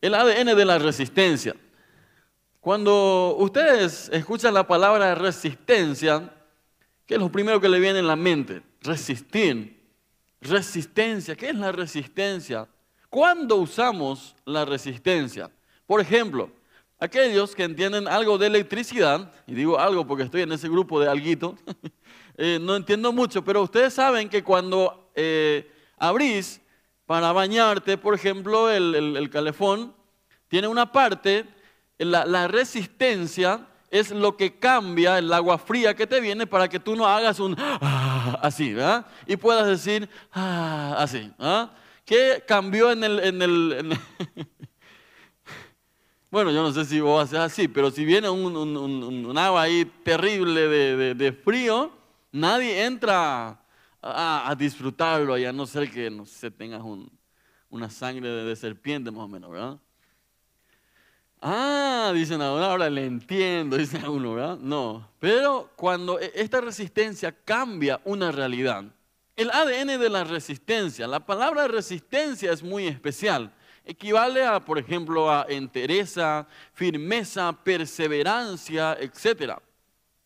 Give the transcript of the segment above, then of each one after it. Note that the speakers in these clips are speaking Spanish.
el ADN de la resistencia. Cuando ustedes escuchan la palabra resistencia, ¿qué es lo primero que le viene en la mente? Resistir. Resistencia. ¿Qué es la resistencia? ¿Cuándo usamos la resistencia? Por ejemplo, aquellos que entienden algo de electricidad, y digo algo porque estoy en ese grupo de alguito, eh, no entiendo mucho, pero ustedes saben que cuando eh, abrís para bañarte, por ejemplo, el, calefón, tiene una parte, la, resistencia es lo que cambia el agua fría que te viene para que tú no hagas un ah, así, ¿verdad? Y puedas decir ah, así, ¿ah? ¿Qué cambió en el... bueno, yo no sé si vos haces así, pero si viene un, agua ahí terrible de, frío, nadie entra a, disfrutarlo y a no ser que no sé, tengas una sangre de, serpiente más o menos, ¿verdad? Ah, dicen ahora, ahora le entiendo, dice uno, ¿verdad? No, pero cuando e, esta resistencia cambia una realidad, el ADN de la resistencia, la palabra resistencia es muy especial. Equivale a, por ejemplo, a entereza, firmeza, perseverancia, etc.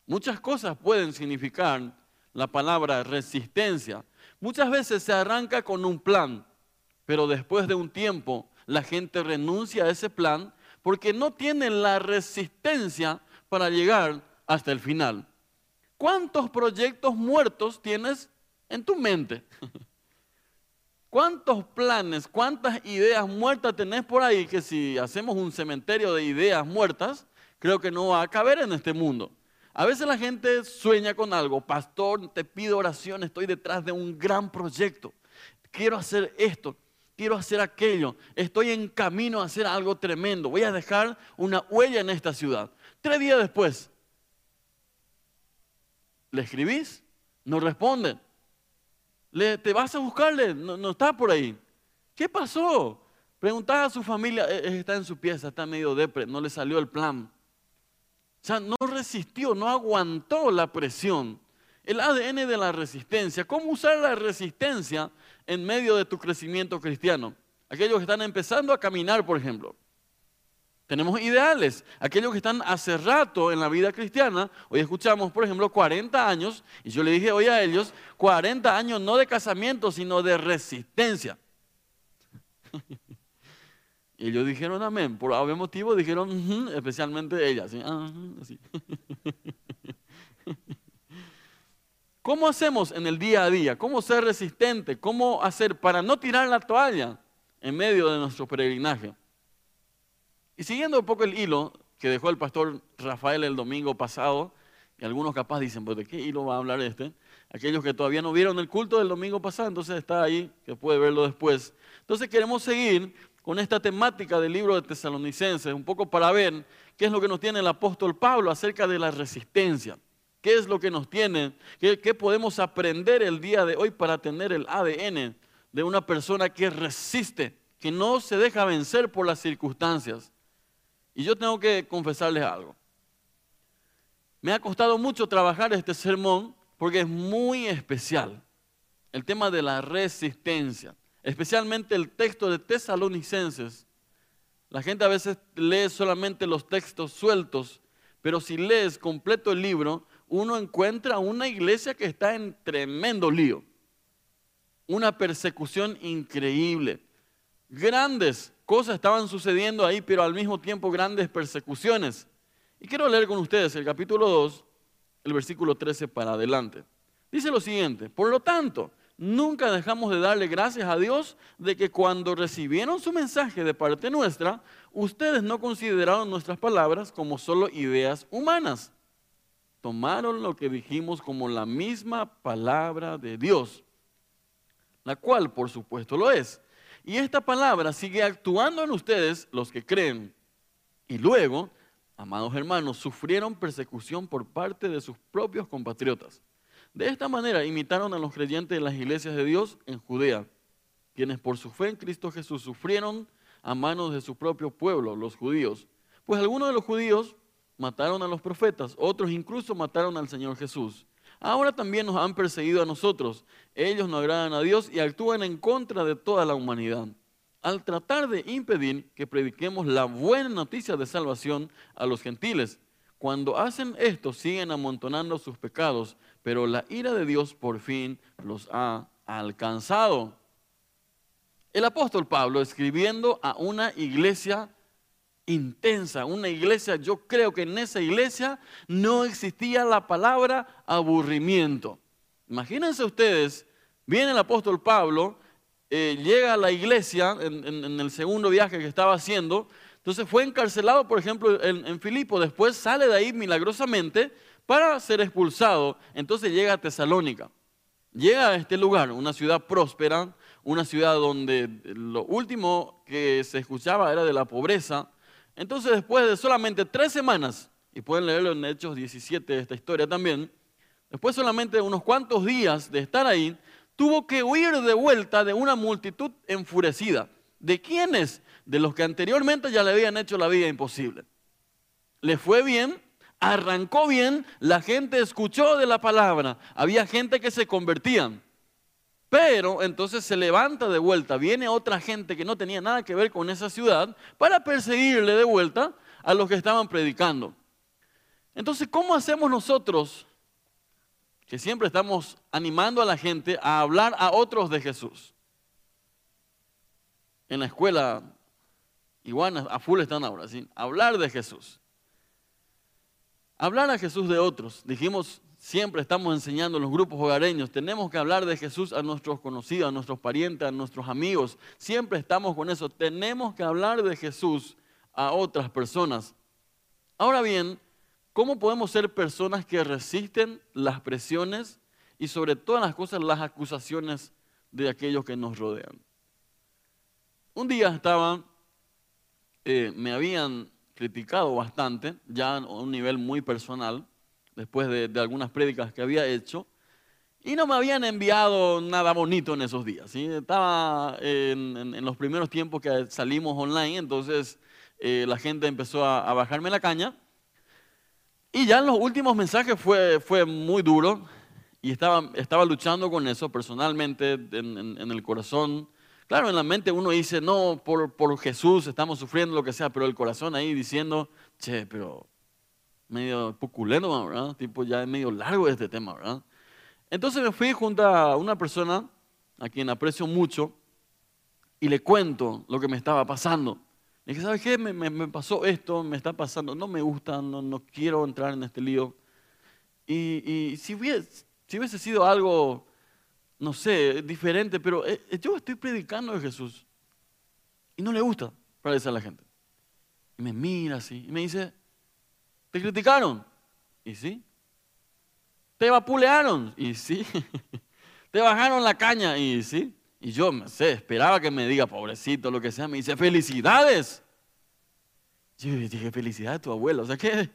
Muchas cosas pueden significar la palabra resistencia. Muchas veces se arranca con un plan, pero después de un tiempo la gente renuncia a ese plan porque no tiene la resistencia para llegar hasta el final. ¿Cuántos proyectos muertos tienes en tu mente? ¿Cuántos planes, cuántas ideas muertas tenés por ahí que si hacemos un cementerio de ideas muertas, creo que no va a caber en este mundo? A veces la gente sueña con algo, pastor, te pido oración, estoy detrás de un gran proyecto, quiero hacer esto, quiero hacer aquello, estoy en camino a hacer algo tremendo, voy a dejar una huella en esta ciudad. Tres días después, ¿le escribís? No responden. Le, ¿Te vas a buscarle? No, está por ahí. ¿Qué pasó? Preguntaba a su familia, e, e, está en su pieza, está medio depre, no le salió el plan. O sea, no no aguantó la presión. El ADN de la resistencia. ¿Cómo usar la resistencia en medio de tu crecimiento cristiano? Aquellos que están empezando a caminar, por ejemplo. Tenemos ideales. Aquellos que están hace rato en la vida cristiana, hoy escuchamos, por ejemplo, 40 años, y yo le dije hoy a ellos, 40 años no de casamiento, sino de resistencia. Y ellos dijeron amén. Por algún motivo dijeron, especialmente ella. ¿Cómo hacemos en el día a día? ¿Cómo ser resistente? ¿Cómo hacer para no tirar la toalla en medio de nuestro peregrinaje? Y siguiendo un poco el hilo que dejó el pastor Rafael el domingo pasado, y algunos capaz dicen, pues de qué hilo va a hablar este? Aquellos que todavía no vieron el culto del domingo pasado, entonces está ahí, que puede verlo después. Entonces queremos seguir con esta temática del libro de Tesalonicenses, un poco para ver qué es lo que nos tiene el apóstol Pablo acerca de la resistencia. ¿Qué es lo que nos tiene? ¿Qué, ¿Qué, podemos aprender el día de hoy para tener el ADN de una persona que resiste, que no se deja vencer por las circunstancias? Y yo tengo que confesarles algo. Me ha costado mucho trabajar este sermón porque es muy especial. El tema de la resistencia, especialmente el texto de Tesalonicenses. La gente a veces lee solamente los textos sueltos, pero si lees completo el libro, uno encuentra una iglesia que está en tremendo lío. Una persecución increíble. Grandes cosas estaban sucediendo ahí, pero al mismo tiempo grandes persecuciones. Y quiero leer con ustedes el capítulo 2, el versículo 13 para adelante. Dice lo siguiente, por lo tanto, nunca dejamos de darle gracias a Dios de que cuando recibieron su mensaje de parte nuestra, ustedes no consideraron nuestras palabras como solo ideas humanas. Tomaron lo que dijimos como la misma palabra de Dios, la cual por supuesto lo es y esta palabra sigue actuando en ustedes, los que creen. Y luego, amados hermanos, sufrieron persecución por parte de sus propios compatriotas. De esta manera imitaron a los creyentes de las iglesias de Dios en Judea, quienes por su fe en Cristo Jesús sufrieron a manos de su propio pueblo, los judíos. Pues algunos de los judíos mataron a los profetas, otros incluso mataron al Señor Jesús. Ahora también nos han perseguido a nosotros. Ellos no agradan a Dios y actúan en contra de toda la humanidad. al tratar de impedir que prediquemos la buena noticia de salvación a los gentiles. Cuando hacen esto, siguen amontonando sus pecados, pero la ira de Dios por fin los ha alcanzado. El apóstol Pablo, escribiendo a una iglesia intensa, una iglesia, yo creo que en esa iglesia no existía la palabra aburrimiento. Imagínense ustedes, viene el apóstol Pablo, eh, llega a la iglesia en, el segundo viaje que estaba haciendo, entonces fue encarcelado, por ejemplo, en, en Filipo, después sale de ahí milagrosamente para ser expulsado, entonces llega a Tesalónica. Llega a este lugar, una ciudad próspera, una ciudad donde lo último que se escuchaba era de la pobreza. Entonces después de solamente tres semanas, y pueden leerlo en Hechos 17 de esta historia también, después solamente unos cuantos días de estar ahí, tuvo que huir de vuelta de una multitud enfurecida. ¿De quiénes? De los que anteriormente ya le habían hecho la vida imposible. Le fue bien, arrancó bien, la gente escuchó de la palabra, había gente que se convertían. Pero entonces se levanta de vuelta, viene otra gente que no tenía nada que ver con esa ciudad para perseguirle de vuelta a los que estaban predicando. Entonces, ¿cómo hacemos nosotros que siempre estamos animando a la gente a hablar a otros de Jesús? En la escuela, igual a full están ahora, ¿sí? Hablar de Jesús. Hablar a Jesús de otros. Dijimos, siempre estamos enseñando en los grupos hogareños, tenemos que hablar de Jesús a nuestros conocidos, a nuestros parientes, a nuestros amigos. Siempre estamos con eso. Tenemos que hablar de Jesús a otras personas. Ahora bien, ¿cómo podemos ser personas que resisten las presiones y sobre todas las cosas las acusaciones de aquellos que nos rodean? Un día estaba, eh, me habían criticado bastante, ya a un nivel muy personal, después de, algunas prédicas que había hecho, y no me habían enviado nada bonito en esos días. ¿sí? Estaba en, los primeros tiempos que salimos online, entonces eh, la gente empezó a, bajarme la caña. Y ya en los últimos mensajes fue, fue muy duro y estaba, estaba luchando con eso personalmente en, en el corazón Claro, en la mente uno dice, no, por, por Jesús estamos sufriendo lo que sea, pero el corazón ahí diciendo, che, pero medio puculeno, ¿verdad? Tipo, ya es medio largo este tema, ¿verdad? Entonces me fui junto a una persona a quien aprecio mucho y le cuento lo que me estaba pasando. Le dije, ¿sabes qué? Me, me, pasó esto, me está pasando, no me gusta, no, no quiero entrar en este lío. Y, y si, hubiese, si hubiese sido algo no sé, diferente, pero eh, eh, yo estoy predicando de Jesús y no le gusta parecer a la gente. Y me mira así y me dice, ¿te criticaron? Y sí. ¿Te vapulearon? Y sí. ¿Te bajaron la caña? Y sí. Y yo, me sé, esperaba que me diga, pobrecito, lo que sea. Me dice, felicidades. Yo dije, felicidades a tu abuelo. O sea que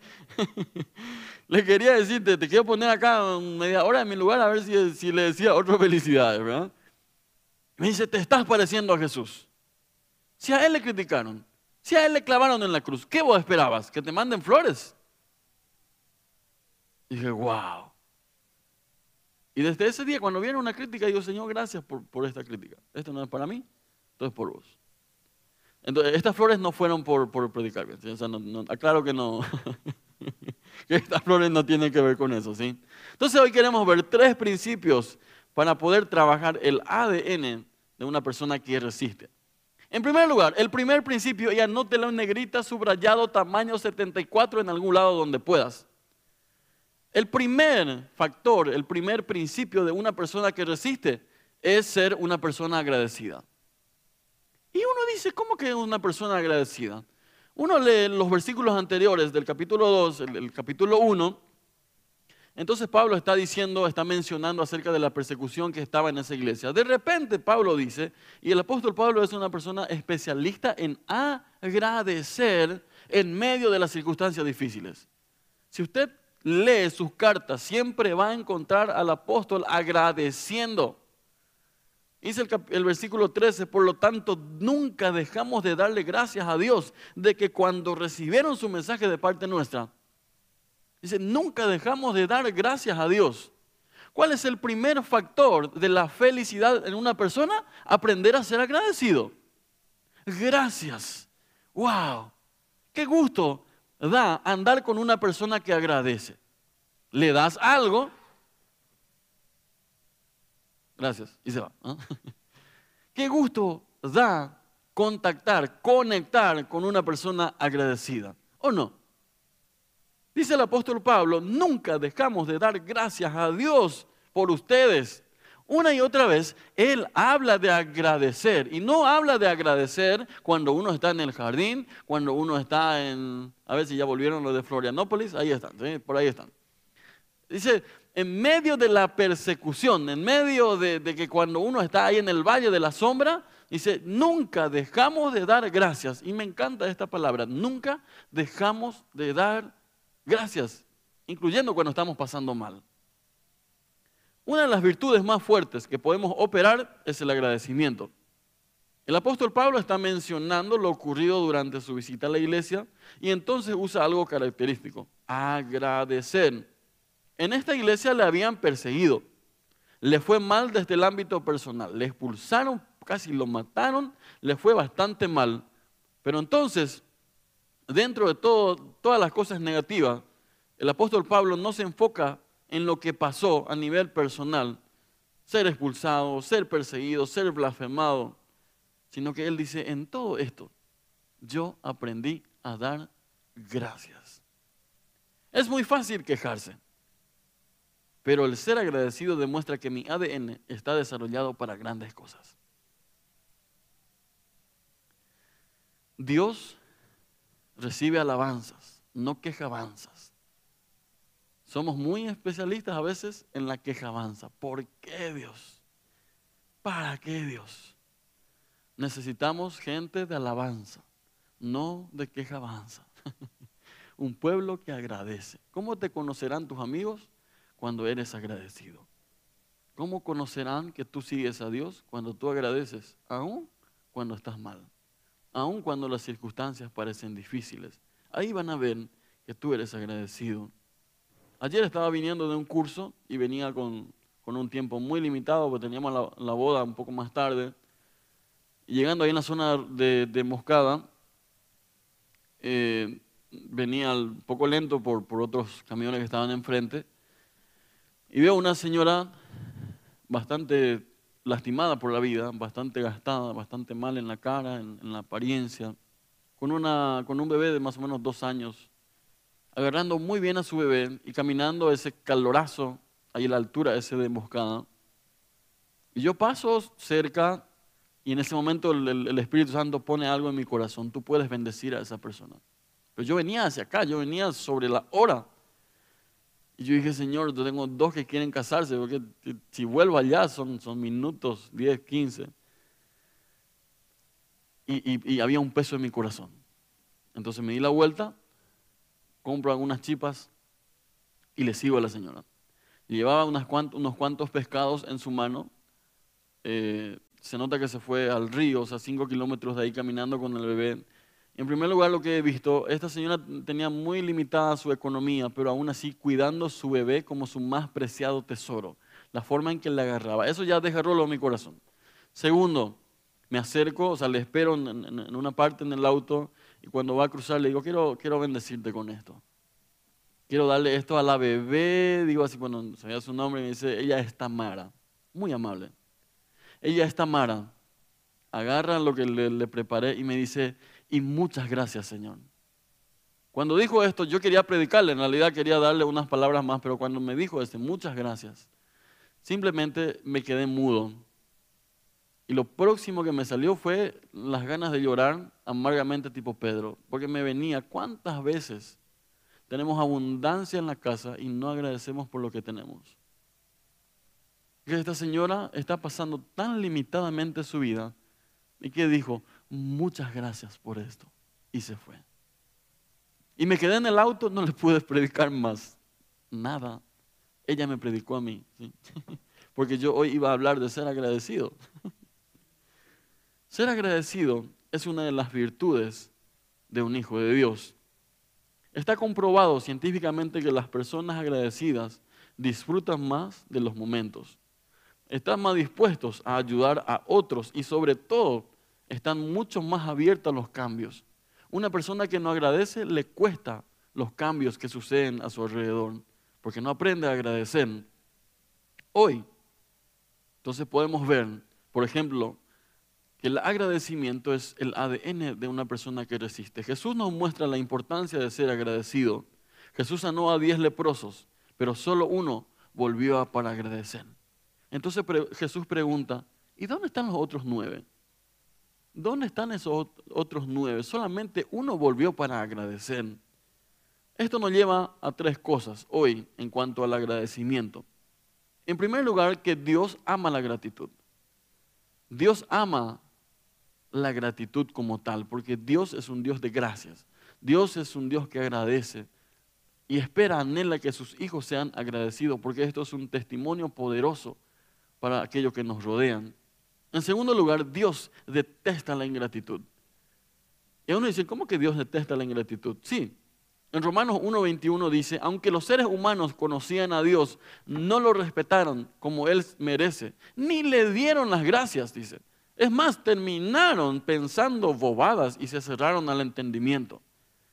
le quería decirte, te quiero poner acá media hora en mi lugar a ver si, si le decía otra felicidades, ¿verdad? Me dice, te estás pareciendo a Jesús. Si a él le criticaron, si a él le clavaron en la cruz, ¿qué vos esperabas? ¿Que te manden flores? Y dije, wow. Y desde ese día, cuando viene una crítica, digo, Señor, gracias por, por esta crítica. Esto no es para mí, esto es por vos. Entonces, estas flores no fueron por, por predicar aclaro que no. que estas flores no tienen que ver con eso, ¿sí? Entonces hoy queremos ver tres principios para poder trabajar el ADN de una persona que resiste. En primer lugar, el primer principio, y anótelo en negrita, subrayado, tamaño 74 en algún lado donde puedas. El primer factor, el primer principio de una persona que resiste es ser una persona agradecida. Y uno dice, ¿cómo que una persona agradecida? Uno lee los versículos anteriores del capítulo 2, el, capítulo 1. Entonces Pablo está diciendo, está mencionando acerca de la persecución que estaba en esa iglesia. De repente Pablo dice, y el apóstol Pablo es una persona especialista en agradecer en medio de las circunstancias difíciles. Si usted lee sus cartas, siempre va a encontrar al apóstol agradeciendo. Dice el, versículo 13, por lo tanto, nunca dejamos de darle gracias a Dios de que cuando recibieron su mensaje de parte nuestra, dice, nunca dejamos de dar gracias a Dios. ¿Cuál es el primer factor de la felicidad en una persona? Aprender a ser agradecido. gracias. ¡Wow! ¡Qué gusto da andar con una persona que agradece! Le das algo. Gracias. Y se va. ¡Qué gusto da contactar, conectar con una persona agradecida? ¿O no? Dice el apóstol Pablo, nunca dejamos de dar gracias a Dios por ustedes una y otra vez, Él habla de agradecer. Y no habla de agradecer cuando uno está en el jardín, cuando uno está en, a ver si ya volvieron los de Florianópolis, ahí están, por ahí están. Dice, en medio de la persecución, en medio de, que cuando uno está ahí en el valle de la sombra, dice, nunca dejamos de dar gracias. Y me encanta esta palabra, nunca dejamos de dar gracias, incluyendo cuando estamos pasando mal. Una de las virtudes más fuertes que podemos operar es el agradecimiento. El apóstol Pablo está mencionando lo ocurrido durante su visita a la iglesia y entonces usa algo característico, agradecer. En esta iglesia le habían perseguido, le fue mal desde el ámbito personal, le expulsaron, casi lo mataron, le fue bastante mal. Pero entonces, dentro de todas las cosas negativas, el apóstol Pablo no se enfoca en lo que pasó a nivel personal, ser expulsado, ser perseguido, ser blasfemado, sino que él dice, en todo esto yo aprendí a dar gracias. Es muy fácil quejarse, pero el ser agradecido demuestra que mi ADN está desarrollado para grandes cosas. Dios recibe alabanzas, no quejabanzas. Somos muy especialistas a veces en la quejabanza. ¿Por qué Dios? ¿Para qué Dios? Necesitamos gente de alabanza, no de quejabanza. Un pueblo que agradece. ¿Cómo te conocerán tus amigos cuando eres agradecido? ¿Cómo conocerán que tú sigues a Dios cuando tú agradeces, aún cuando estás mal? Aún cuando las circunstancias parecen difíciles. Ahí van a ver que tú eres agradecido. Ayer estaba viniendo de un curso y venía con, un tiempo muy limitado, porque teníamos la, boda un poco más tarde. Y llegando ahí en la zona de, Moscada, eh, venía un poco lento por, por otros camiones que estaban enfrente. Y veo una señora bastante lastimada por la vida, bastante gastada, bastante mal en la cara, en, la apariencia, con, una, con un bebé de más o menos dos años agarrando muy bien a su bebé y caminando ese calorazo ahí a la altura ese de emboscada. Y yo paso cerca y en ese momento el, Espíritu Santo pone algo en mi corazón. Tú puedes bendecir a esa persona. Pero yo venía hacia acá, yo venía sobre la hora. Y yo dije, Señor, yo tengo dos que quieren casarse, porque si vuelvo allá son, son minutos, 10, 15. Y, y había un peso en mi corazón. Entonces me di la vuelta compro algunas chipas y le sigo a la señora. llevaba unos cuantos pescados en su mano. Eh, se nota que se fue al río, o sea, cinco kilómetros de ahí caminando con el bebé. En primer lugar, lo que he visto, esta señora tenía muy limitada su economía, pero aún así cuidando su bebé como su más preciado tesoro. La forma en que le agarraba. Eso ya desgarró en mi corazón. Segundo, me acerco, o sea, le espero en, una parte en el auto y cuando va a cruzar le digo, quiero, quiero bendecirte con esto. Quiero darle esto a la bebé, digo así cuando sabía su nombre, me dice, ella es Tamara, muy amable. Ella es Tamara, agarra lo que le, preparé y me dice, y muchas gracias Señor. Cuando dijo esto, yo quería predicarle, en realidad quería darle unas palabras más, pero cuando me dijo este, muchas gracias, simplemente me quedé mudo. Y lo próximo que me salió fue las ganas de llorar amargamente tipo Pedro, porque me venía cuántas veces tenemos abundancia en la casa y no agradecemos por lo que tenemos. Que esta señora está pasando tan limitadamente su vida y que dijo, muchas gracias por esto. Y se fue. Y me quedé en el auto, no le pude predicar más. Nada. Ella me predicó a mí. Porque yo hoy iba a hablar de ser agradecido. Ser agradecido es una de las virtudes de un hijo de Dios. Está comprobado científicamente que las personas agradecidas disfrutan más de los momentos, están más dispuestos a ayudar a otros y sobre todo están mucho más abiertas a los cambios. Una persona que no agradece le cuesta los cambios que suceden a su alrededor, porque no aprende a agradecer. Hoy, entonces podemos ver, por ejemplo, que el agradecimiento es el ADN de una persona que resiste. Jesús nos muestra la importancia de ser agradecido. Jesús sanó a diez leprosos, pero solo uno volvió para agradecer. Entonces Jesús pregunta, ¿y dónde están los otros nueve? ¿Dónde están esos otros nueve? Solamente uno volvió para agradecer. Esto nos lleva a tres cosas hoy en cuanto al agradecimiento. En primer lugar, que Dios ama la gratitud. Dios ama la gratitud como tal, porque Dios es un Dios de gracias. Dios es un Dios que agradece y espera, anhela que sus hijos sean agradecidos, porque esto es un testimonio poderoso para aquellos que nos rodean. En segundo lugar, Dios detesta la ingratitud. Y uno dice, ¿cómo que Dios detesta la ingratitud? Sí. En Romanos 1.21 dice, aunque los seres humanos conocían a Dios, no lo respetaron como Él merece, ni le dieron las gracias, dice. Es más, terminaron pensando bobadas y se cerraron al entendimiento.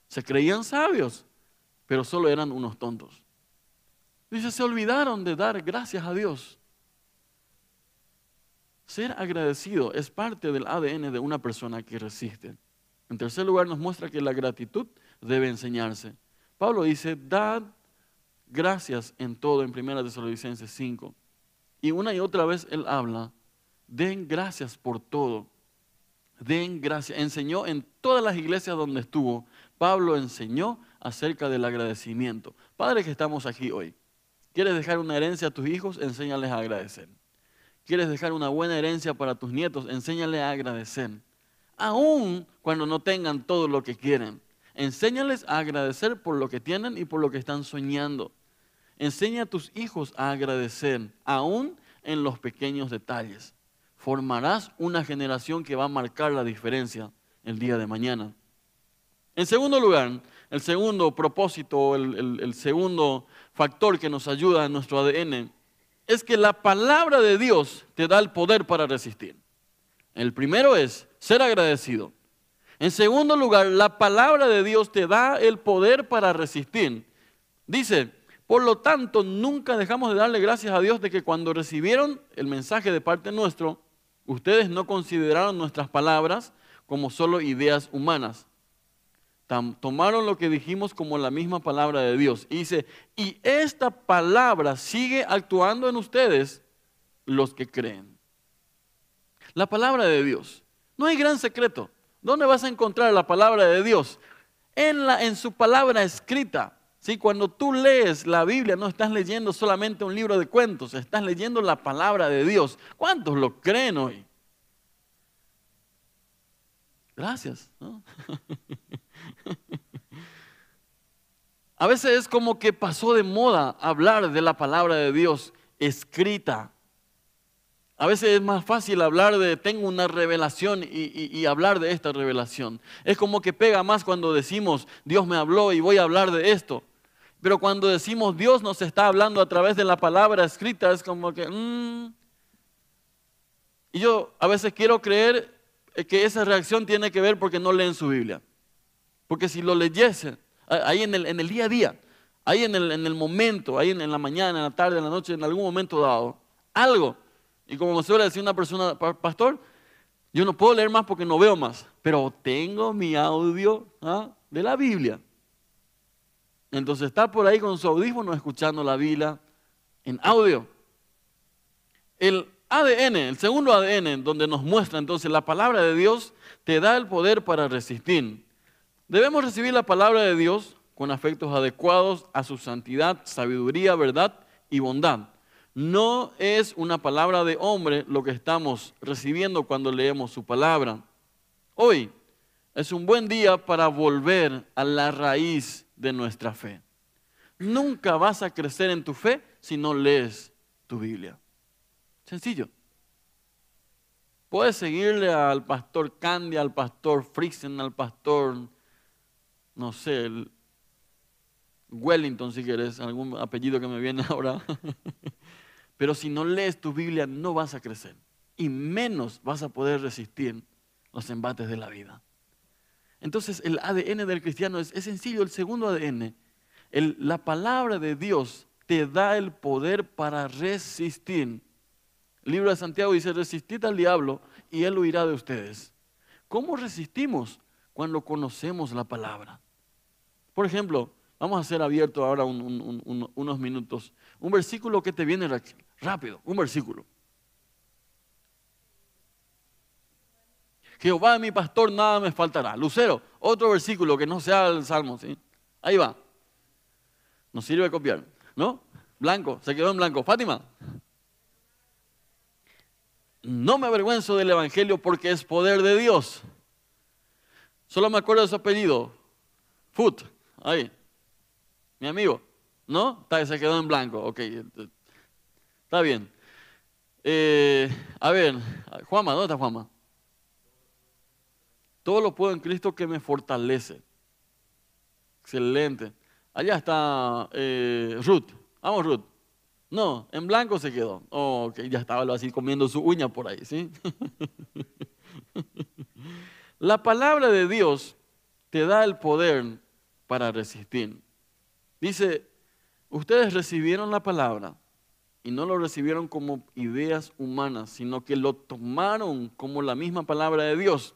Se creían sabios, pero solo eran unos tontos. Dice, se olvidaron de dar gracias a Dios. Ser agradecido es parte del ADN de una persona que resiste. En tercer lugar, nos muestra que la gratitud debe enseñarse. Pablo dice, dad gracias en todo en 1 Tesalonicenses 5. Y una y otra vez él habla, den gracias por todo. Den gracias. Enseñó en todas las iglesias donde estuvo. Pablo enseñó acerca del agradecimiento. Padre que estamos aquí hoy, ¿quieres dejar una herencia a tus hijos? Enséñales a agradecer. ¿Quieres dejar una buena herencia para tus nietos? Enséñales a agradecer. Aún cuando no tengan todo lo que quieren. Enséñales a agradecer por lo que tienen y por lo que están soñando. Enseña a tus hijos a agradecer, aún en los pequeños detalles. Formarás una generación que va a marcar la diferencia el día de mañana. En segundo lugar, el segundo propósito, el, el segundo factor que nos ayuda en nuestro ADN es que la palabra de Dios te da el poder para resistir. El primero es ser agradecido. En segundo lugar, la palabra de Dios te da el poder para resistir. Dice, por lo tanto, nunca dejamos de darle gracias a Dios de que cuando recibieron el mensaje de parte nuestro, ustedes no consideraron nuestras palabras como solo ideas humanas, tomaron lo que dijimos como la misma palabra de Dios. Y dice, y esta palabra sigue actuando en ustedes los que creen. La palabra de Dios. No hay gran secreto. ¿Dónde vas a encontrar la palabra de Dios? En, la, en su palabra escrita. ¿Sí? Cuando tú lees la Biblia, no estás leyendo solamente un libro de cuentos, estás leyendo la palabra de Dios. ¿Cuántos lo creen hoy? Gracias. A veces es como que pasó de moda hablar de la palabra de Dios escrita. A veces es más fácil hablar de tengo una revelación y, hablar de esta revelación. Es como que pega más cuando decimos Dios me habló y voy a hablar de esto. Pero cuando decimos Dios nos está hablando a través de la palabra escrita, es como que... Mm. Y yo a veces quiero creer que esa reacción tiene que ver porque no leen su Biblia. Porque si lo leyesen, ahí en el, en el día a día, ahí en el, en el momento, ahí en, la mañana, en la tarde, en la noche, en algún momento dado, algo. Y como me suele decir una persona, pastor, yo no puedo leer más porque no veo más, pero tengo mi audio ¿ah? de la Biblia. Entonces está por ahí con su audífono escuchando la Biblia en audio. El ADN, el segundo ADN, donde nos muestra entonces la palabra de Dios, te da el poder para resistir. Debemos recibir la palabra de Dios con afectos adecuados a su santidad, sabiduría, verdad y bondad. No es una palabra de hombre lo que estamos recibiendo cuando leemos su palabra. Hoy es un buen día para volver a la raíz de nuestra fe. Nunca vas a crecer en tu fe si no lees tu Biblia. Sencillo. Puedes seguirle al pastor Candy, al pastor Friesen, al pastor no sé, el Wellington si quieres, algún apellido que me viene ahora. Pero si no lees tu Biblia no vas a crecer y menos vas a poder resistir los embates de la vida. Entonces el ADN del cristiano es, sencillo, el segundo ADN. la palabra de Dios te da el poder para resistir. El libro de Santiago dice, resistid al diablo y él huirá de ustedes. ¿Cómo resistimos cuando conocemos la palabra? Por ejemplo, vamos a ser abiertos ahora unos minutos. Un versículo que te viene rápido, un versículo. Jehová mi pastor, nada me faltará. Lucero, otro versículo que no sea el Salmo, ¿sí? Ahí va. Nos sirve copiar, ¿no? Blanco, se quedó en blanco. Fátima. No me avergüenzo del Evangelio porque es poder de Dios. Solo me acuerdo de su apellido. Foot, ahí. Mi amigo. ¿No? Se quedó en blanco. Ok. Está bien. Eh, a ver, Juanma, ¿dónde está Juanma? Todo lo puedo en Cristo que me fortalece. Excelente. Allá está eh, Ruth. Vamos, Ruth. No, en blanco se quedó. Oh, ok, ya estaba así comiendo su uña por ahí, ¿sí? La palabra de Dios te da el poder para resistir. Dice, ustedes recibieron la palabra y no lo recibieron como ideas humanas, sino que lo tomaron como la misma palabra de Dios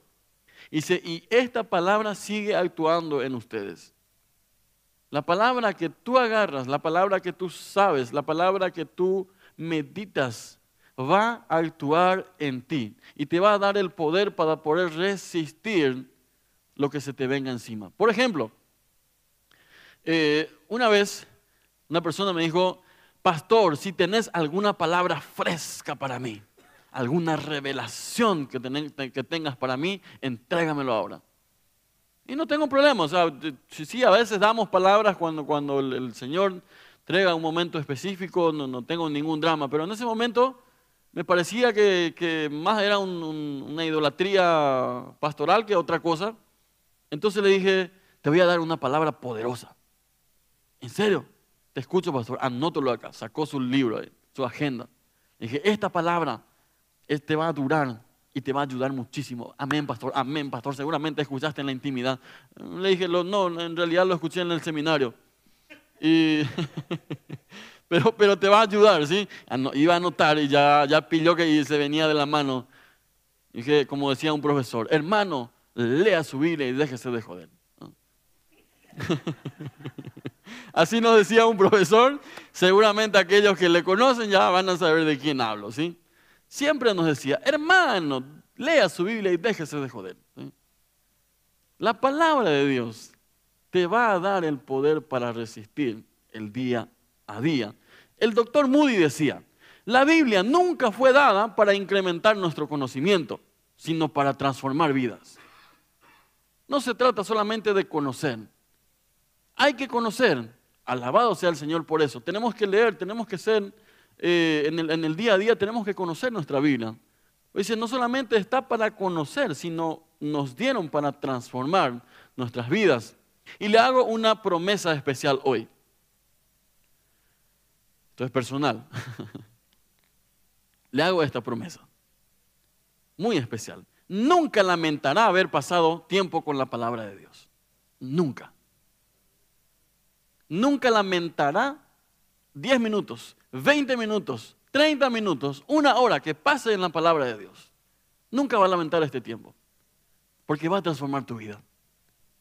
Dice, y esta palabra sigue actuando en ustedes. La palabra que tú agarras, la palabra que tú sabes, la palabra que tú meditas, va a actuar en ti y te va a dar el poder para poder resistir lo que se te venga encima. Por ejemplo, eh, una vez una persona me dijo, pastor, si tenés alguna palabra fresca para mí alguna revelación que, tengas para mí, entrégamelo ahora. Y no tengo problema, o sea, sí, a veces damos palabras cuando, cuando el, Señor entrega un momento específico, no, no, tengo ningún drama, pero en ese momento me parecía que, más era una idolatría pastoral que otra cosa. Entonces le dije, te voy a dar una palabra poderosa. ¿En serio? Te escucho, pastor, anótalo acá. Sacó su libro, su agenda. dije, esta palabra te va a durar y te va a ayudar muchísimo. Amén, pastor, amén, pastor. Seguramente escuchaste en la intimidad. Le dije, no, en realidad lo escuché en el seminario. pero, pero te va a ayudar, ¿sí? Iba a anotar y ya, ya pilló que se venía de la mano. Dije, como decía un profesor, hermano, lea su Biblia y déjese de joder. Así nos decía un profesor. Seguramente aquellos que le conocen ya van a saber de quién hablo, ¿sí? siempre nos decía, hermano, lea su Biblia y déjese de joder. La palabra de Dios te va a dar el poder para resistir el día a día. El doctor Moody decía, la Biblia nunca fue dada para incrementar nuestro conocimiento, sino para transformar vidas. No se trata solamente de conocer. Hay que conocer. Alabado sea el Señor por eso. Tenemos que leer, tenemos que ser eh, en, el, día a día tenemos que conocer nuestra Biblia. Dice, no solamente está para conocer, sino nos dieron para transformar nuestras vidas. Y le hago una promesa especial hoy. Esto es personal. le hago esta promesa. Muy especial. Nunca lamentará haber pasado tiempo con la palabra de Dios. Nunca. Nunca lamentará 10 minutos 20 minutos, 30 minutos, una hora que pase en la palabra de Dios, nunca va a lamentar este tiempo. Porque va a transformar tu vida.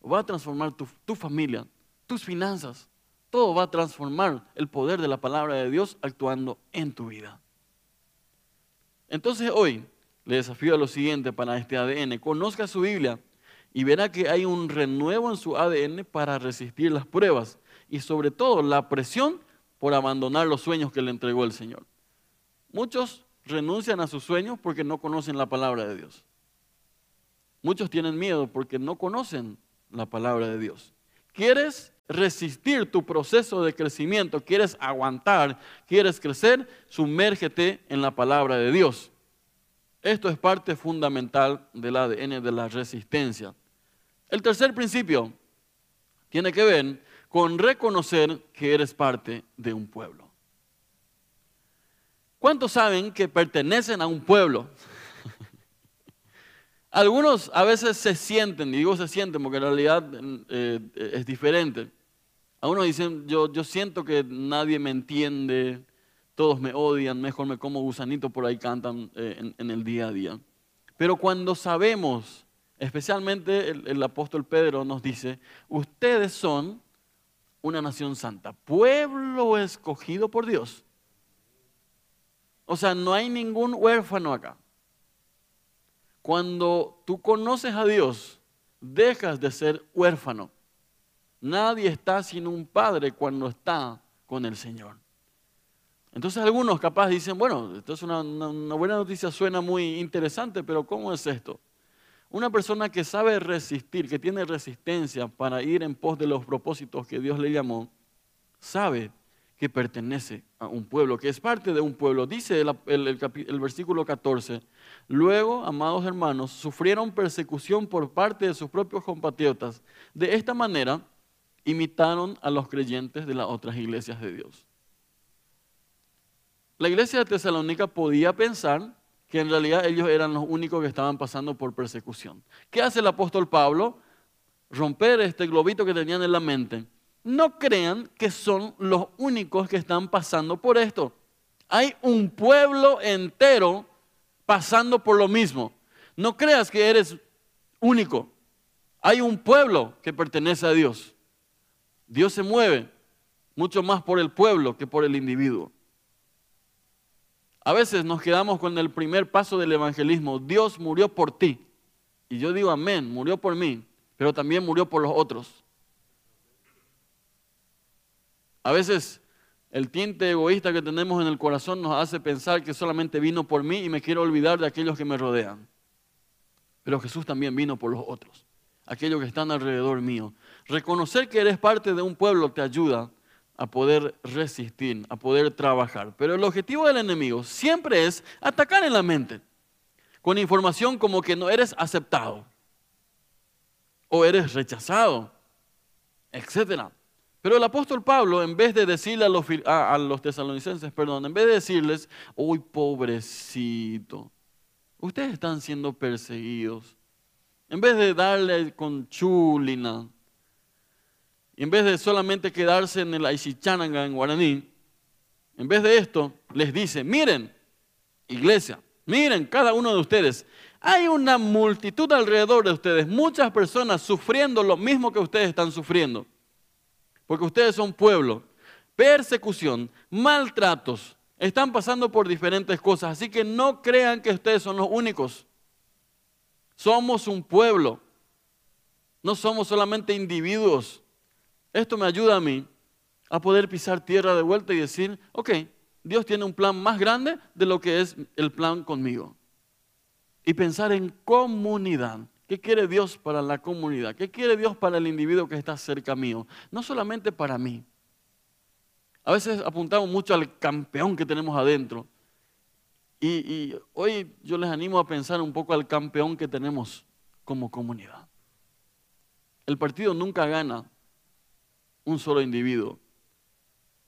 Va a transformar tu, tu familia, tus finanzas. Todo va a transformar el poder de la palabra de Dios actuando en tu vida. Entonces hoy le desafío a lo siguiente para este ADN. Conozca su Biblia y verá que hay un renuevo en su ADN para resistir las pruebas y sobre todo la presión por abandonar los sueños que le entregó el Señor. Muchos renuncian a sus sueños porque no conocen la palabra de Dios. Muchos tienen miedo porque no conocen la palabra de Dios. ¿Quieres resistir tu proceso de crecimiento? ¿Quieres aguantar? ¿Quieres crecer? Sumérgete en la palabra de Dios. Esto es parte fundamental del ADN de la resistencia. El tercer principio tiene que ver con reconocer que eres parte de un pueblo. ¿Cuántos saben que pertenecen a un pueblo? Algunos a veces se sienten, y digo se sienten porque en realidad eh, es diferente. Algunos dicen, yo, yo siento que nadie me entiende, todos me odian, mejor me como gusanito, por ahí cantan eh, en, el día a día. Pero cuando sabemos, especialmente el apóstol Pedro nos dice, ustedes son una nación santa, pueblo escogido por Dios. O sea, no hay ningún huérfano acá. Cuando tú conoces a Dios, dejas de ser huérfano. Nadie está sin un padre cuando está con el Señor. Entonces algunos capaz dicen, bueno, esto es una, buena noticia, suena muy interesante, pero ¿cómo es esto? Una persona que sabe resistir, que tiene resistencia para ir en pos de los propósitos que Dios le llamó, sabe que pertenece a un pueblo, que es parte de un pueblo. Dice el, versículo 14, luego, amados hermanos, sufrieron persecución por parte de sus propios compatriotas. De esta manera, imitaron a los creyentes de las otras iglesias de Dios. La iglesia de Tesalónica podía pensar que en realidad ellos eran los únicos que estaban pasando por persecución. ¿Qué hace el apóstol Pablo? Romper este globito que tenían en la mente no crean que son los únicos que están pasando por esto. Hay un pueblo entero pasando por lo mismo. No creas que eres único. Hay un pueblo que pertenece a Dios. Dios se mueve mucho más por el pueblo que por el individuo. A veces nos quedamos con el primer paso del evangelismo. Dios murió por ti. Y yo digo amén, murió por mí, pero también murió por los otros. A veces el tinte egoísta que tenemos en el corazón nos hace pensar que solamente vino por mí y me quiero olvidar de aquellos que me rodean. Pero Jesús también vino por los otros, aquellos que están alrededor mío. Reconocer que eres parte de un pueblo te ayuda a poder resistir, a poder trabajar. Pero el objetivo del enemigo siempre es atacar en la mente, con información como que no eres aceptado o eres rechazado, etcétera. Pero el apóstol Pablo, en vez de decirle a los, a, los tesalonicenses, perdón, en vez de decirles, uy, pobrecito, ustedes están siendo perseguidos, en vez de darle con chulina, en vez de solamente quedarse en el Aishichananga en guaraní, en vez de esto, les dice, miren, iglesia, miren cada uno de ustedes, hay una multitud alrededor de ustedes, muchas personas sufriendo lo mismo que ustedes están sufriendo porque ustedes son pueblo, persecución, maltratos, están pasando por diferentes cosas, así que no crean que ustedes son los únicos. Somos un pueblo, no somos solamente individuos. Esto me ayuda a mí a poder pisar tierra de vuelta y decir, ok, Dios tiene un plan más grande de lo que es el plan conmigo. Y pensar en comunidad. ¿Qué quiere Dios para la comunidad? ¿Qué quiere Dios para el individuo que está cerca mío? No solamente para mí. A veces apuntamos mucho al campeón que tenemos adentro. Y, hoy yo les animo a pensar un poco al campeón que tenemos como comunidad. El partido nunca gana un solo individuo.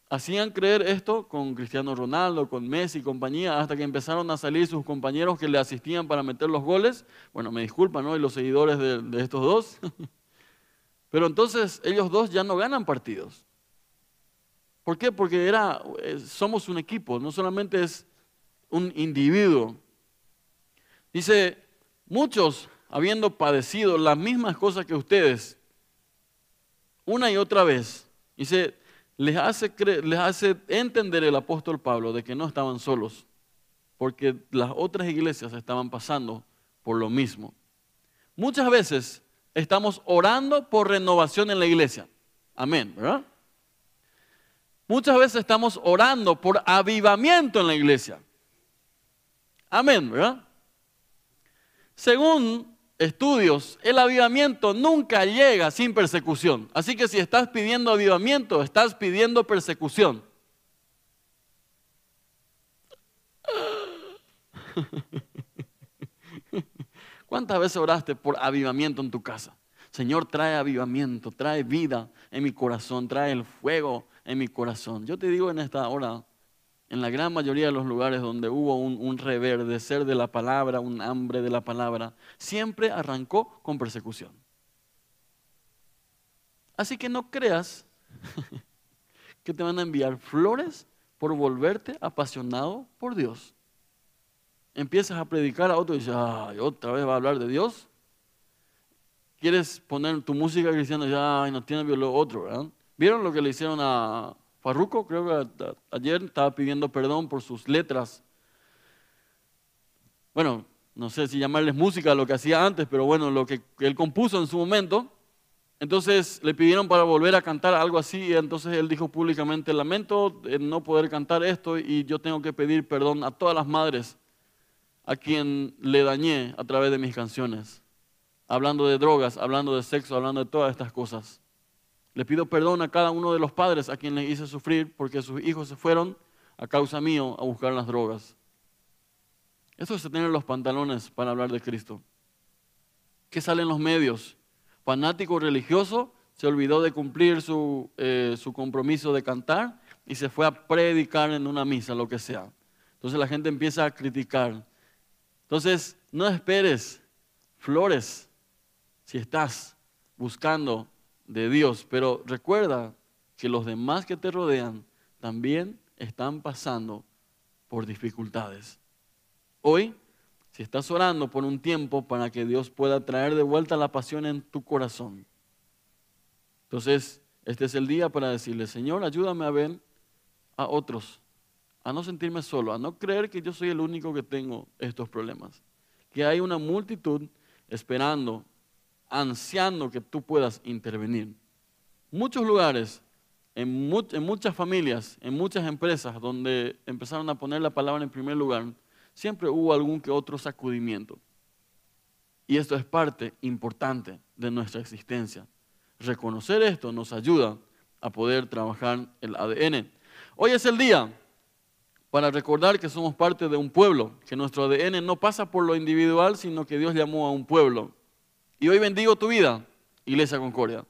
Hacían creer esto con Cristiano Ronaldo, con Messi y compañía, hasta que empezaron a salir sus compañeros que le asistían para meter los goles. Bueno, me disculpan, ¿no? Y los seguidores de, estos dos. Pero entonces ellos dos ya no ganan partidos. ¿Por qué? Porque era, eh, somos un equipo, no solamente es un individuo. Dice, muchos habiendo padecido las mismas cosas que ustedes, una y otra vez, dice, les hace, les hace entender el apóstol Pablo de que no estaban solos, porque las otras iglesias estaban pasando por lo mismo. Muchas veces estamos orando por renovación en la iglesia. Amén, ¿verdad? Muchas veces estamos orando por avivamiento en la iglesia. Amén, ¿verdad? Según estudios, el avivamiento nunca llega sin persecución. Así que si estás pidiendo avivamiento, estás pidiendo persecución. ¿Cuántas veces oraste por avivamiento en tu casa? Señor, trae avivamiento, trae vida en mi corazón, trae el fuego en mi corazón. Yo te digo en esta hora, en la gran mayoría de los lugares donde hubo un, reverdecer de la palabra, un hambre de la palabra, siempre arrancó con persecución. Así que no creas que te van a enviar flores por volverte apasionado por Dios. Empiezas a predicar a otro y dices, ay, otra vez va a hablar de Dios. Quieres poner tu música cristiana y ay, no tiene lo otro. ¿Vieron lo que le hicieron a Farruco? Creo que ayer estaba pidiendo perdón por sus letras. Bueno, no sé si llamarles música lo que hacía antes, pero bueno, lo que él compuso en su momento. Entonces le pidieron para volver a cantar algo así y entonces él dijo públicamente, lamento no poder cantar esto y yo tengo que pedir perdón a todas las madres a quien le dañé a través de mis canciones, hablando de drogas, hablando de sexo, hablando de todas estas cosas. Le pido perdón a cada uno de los padres a quien les hice sufrir porque sus hijos se fueron a causa mío a buscar las drogas. Eso es tener los pantalones para hablar de Cristo. ¿Qué sale en los medios? fanático religioso, se olvidó de cumplir su, eh, su compromiso de cantar y se fue a predicar en una misa, lo que sea. Entonces la gente empieza a criticar. Entonces, no esperes flores si estás buscando de Dios, pero recuerda que los demás que te rodean también están pasando por dificultades. Hoy si estás orando por un tiempo para que Dios pueda traer de vuelta la pasión en tu corazón. Entonces, este es el día para decirle, Señor, ayúdame a ver a otros, a no sentirme solo, a no creer que yo soy el único que tengo estos problemas, que hay una multitud esperando, ansiando que tú puedas intervenir. Muchos lugares, en, en muchas familias, en muchas empresas donde empezaron a poner la palabra en primer lugar, siempre hubo algún que otro sacudimiento. Y esto es parte importante de nuestra existencia. Reconocer esto nos ayuda a poder trabajar el ADN. Hoy es el día para recordar que somos parte de un pueblo, que nuestro ADN no pasa por lo individual, sino que Dios llamó a un pueblo. Y hoy bendigo tu vida, Iglesia Concordia.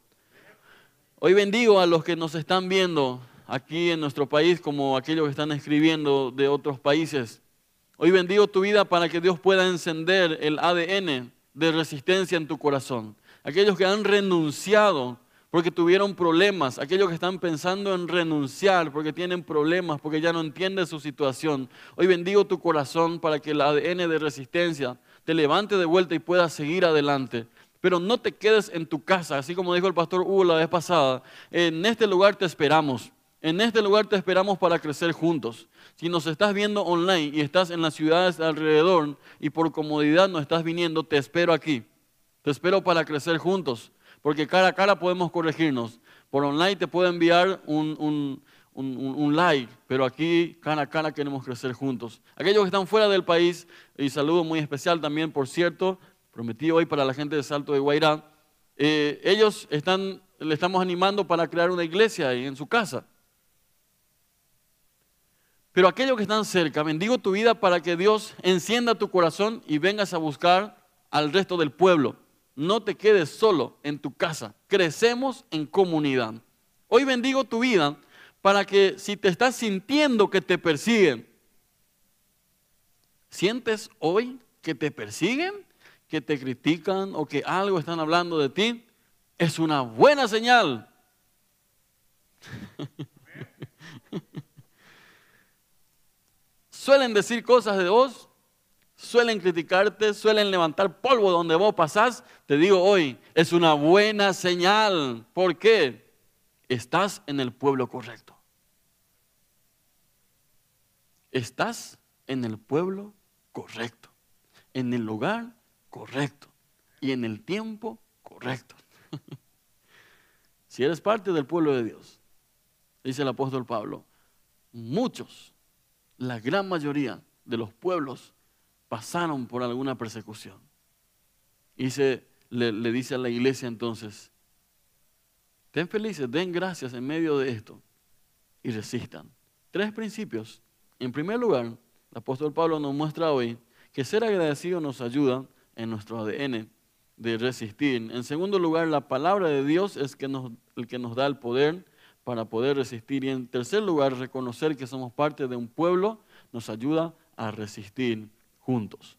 Hoy bendigo a los que nos están viendo aquí en nuestro país, como aquellos que están escribiendo de otros países. Hoy bendigo tu vida para que Dios pueda encender el ADN de resistencia en tu corazón. Aquellos que han renunciado porque tuvieron problemas, aquellos que están pensando en renunciar porque tienen problemas, porque ya no entienden su situación. Hoy bendigo tu corazón para que el ADN de resistencia te levante de vuelta y puedas seguir adelante. Pero no te quedes en tu casa, así como dijo el pastor Hugo la vez pasada. En este lugar te esperamos. En este lugar te esperamos para crecer juntos. Si nos estás viendo online y estás en las ciudades alrededor y por comodidad no estás viniendo, te espero aquí. Te espero para crecer juntos, porque cara a cara podemos corregirnos. Por online te puedo enviar un, like, pero aquí cara a cara queremos crecer juntos. Aquellos que están fuera del país, y saludo muy especial también, por cierto, prometido hoy para la gente de Salto de Guairá, eh, ellos están, le estamos animando para crear una iglesia en su casa. Pero aquellos que están cerca, bendigo tu vida para que Dios encienda tu corazón y vengas a buscar al resto del pueblo. No te quedes solo en tu casa. Crecemos en comunidad. Hoy bendigo tu vida para que si te estás sintiendo que te persiguen, ¿sientes hoy que te persiguen? ¿Que te critican o que algo están hablando de ti? Es una buena señal. suelen decir cosas de vos, suelen criticarte, suelen levantar polvo donde vos pasás, te digo hoy, es una buena señal. ¿Por qué? Estás en el pueblo correcto. Estás en el pueblo correcto, en el lugar correcto y en el tiempo correcto. si eres parte del pueblo de Dios, dice el apóstol Pablo, muchos la gran mayoría de los pueblos pasaron por alguna persecución. Y se, le, le dice a la iglesia entonces, ten felices, den gracias en medio de esto y resistan. Tres principios. En primer lugar, el apóstol Pablo nos muestra hoy que ser agradecido nos ayuda en nuestro ADN de resistir. En segundo lugar, la palabra de Dios es que nos, el que nos da el poder para poder resistir. Y en tercer lugar, reconocer que somos parte de un pueblo nos ayuda a resistir juntos.